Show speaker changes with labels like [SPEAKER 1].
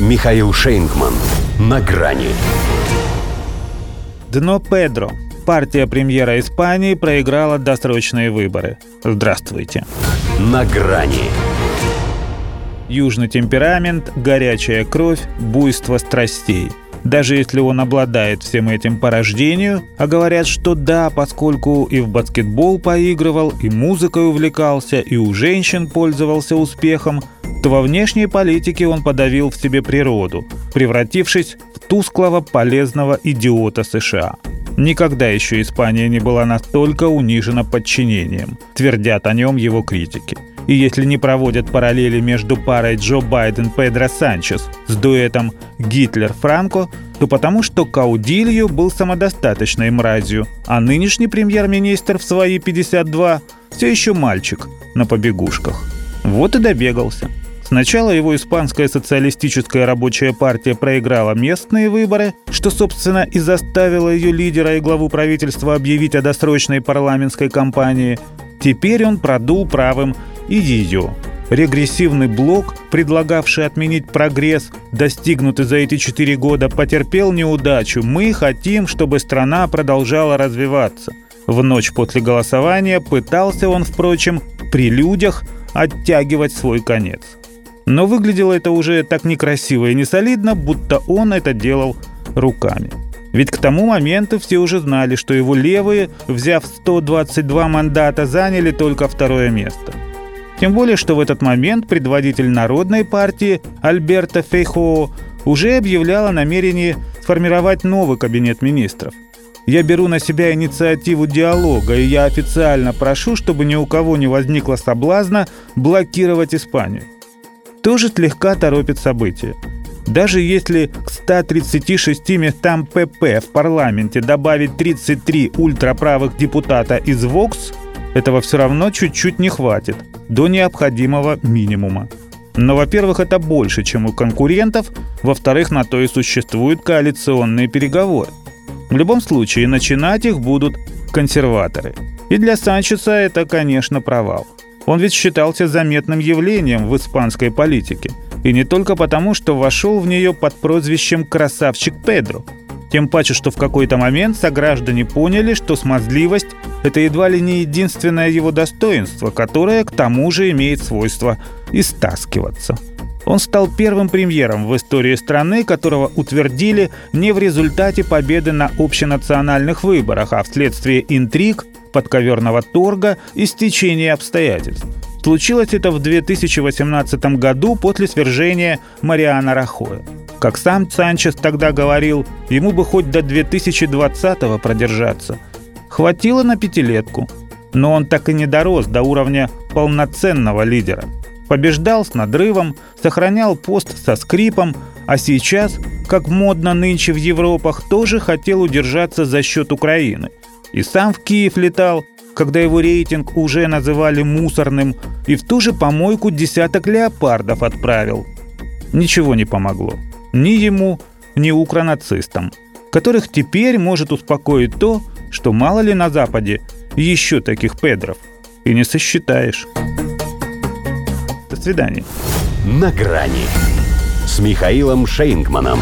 [SPEAKER 1] Михаил Шейнгман. На грани.
[SPEAKER 2] Дно Педро. Партия премьера Испании проиграла досрочные выборы. Здравствуйте.
[SPEAKER 1] На грани.
[SPEAKER 2] Южный темперамент, горячая кровь, буйство страстей – даже если он обладает всем этим по рождению, а говорят, что да, поскольку и в баскетбол поигрывал, и музыкой увлекался, и у женщин пользовался успехом, то во внешней политике он подавил в себе природу, превратившись в тусклого полезного идиота США. Никогда еще Испания не была настолько унижена подчинением, твердят о нем его критики. И если не проводят параллели между парой Джо Байден-Педро Санчес с дуэтом Гитлер-Франко, то потому что Каудильо был самодостаточной мразью, а нынешний премьер-министр в свои 52 все еще мальчик на побегушках. Вот и добегался. Сначала его испанская социалистическая рабочая партия проиграла местные выборы, что, собственно, и заставило ее лидера и главу правительства объявить о досрочной парламентской кампании. Теперь он продул правым и ее. Регрессивный блок, предлагавший отменить прогресс, достигнутый за эти четыре года, потерпел неудачу. Мы хотим, чтобы страна продолжала развиваться. В ночь после голосования пытался он, впрочем, при людях оттягивать свой конец. Но выглядело это уже так некрасиво и несолидно, будто он это делал руками. Ведь к тому моменту все уже знали, что его левые, взяв 122 мандата, заняли только второе место – тем более, что в этот момент предводитель Народной партии Альберто Фейхоо уже объявлял о намерении сформировать новый кабинет министров. Я беру на себя инициативу диалога, и я официально прошу, чтобы ни у кого не возникло соблазна блокировать Испанию. Тоже слегка торопит события. Даже если к 136 местам ПП в парламенте добавить 33 ультраправых депутата из ВОКС, этого все равно чуть-чуть не хватит – до необходимого минимума. Но, во-первых, это больше, чем у конкурентов, во-вторых, на то и существуют коалиционные переговоры. В любом случае, начинать их будут консерваторы. И для Санчеса это, конечно, провал. Он ведь считался заметным явлением в испанской политике. И не только потому, что вошел в нее под прозвищем «красавчик Педро», тем паче, что в какой-то момент сограждане поняли, что смазливость – это едва ли не единственное его достоинство, которое к тому же имеет свойство истаскиваться. Он стал первым премьером в истории страны, которого утвердили не в результате победы на общенациональных выборах, а вследствие интриг, подковерного торга и стечения обстоятельств. Случилось это в 2018 году после свержения Мариана Рахоя. Как сам Санчес тогда говорил, ему бы хоть до 2020-го продержаться. Хватило на пятилетку. Но он так и не дорос до уровня полноценного лидера. Побеждал с надрывом, сохранял пост со скрипом, а сейчас, как модно нынче в Европах, тоже хотел удержаться за счет Украины. И сам в Киев летал, когда его рейтинг уже называли мусорным, и в ту же помойку десяток леопардов отправил. Ничего не помогло ни ему, ни укронацистам, которых теперь может успокоить то, что мало ли на Западе еще таких педров, и не сосчитаешь. До свидания.
[SPEAKER 1] На грани с Михаилом Шейнгманом.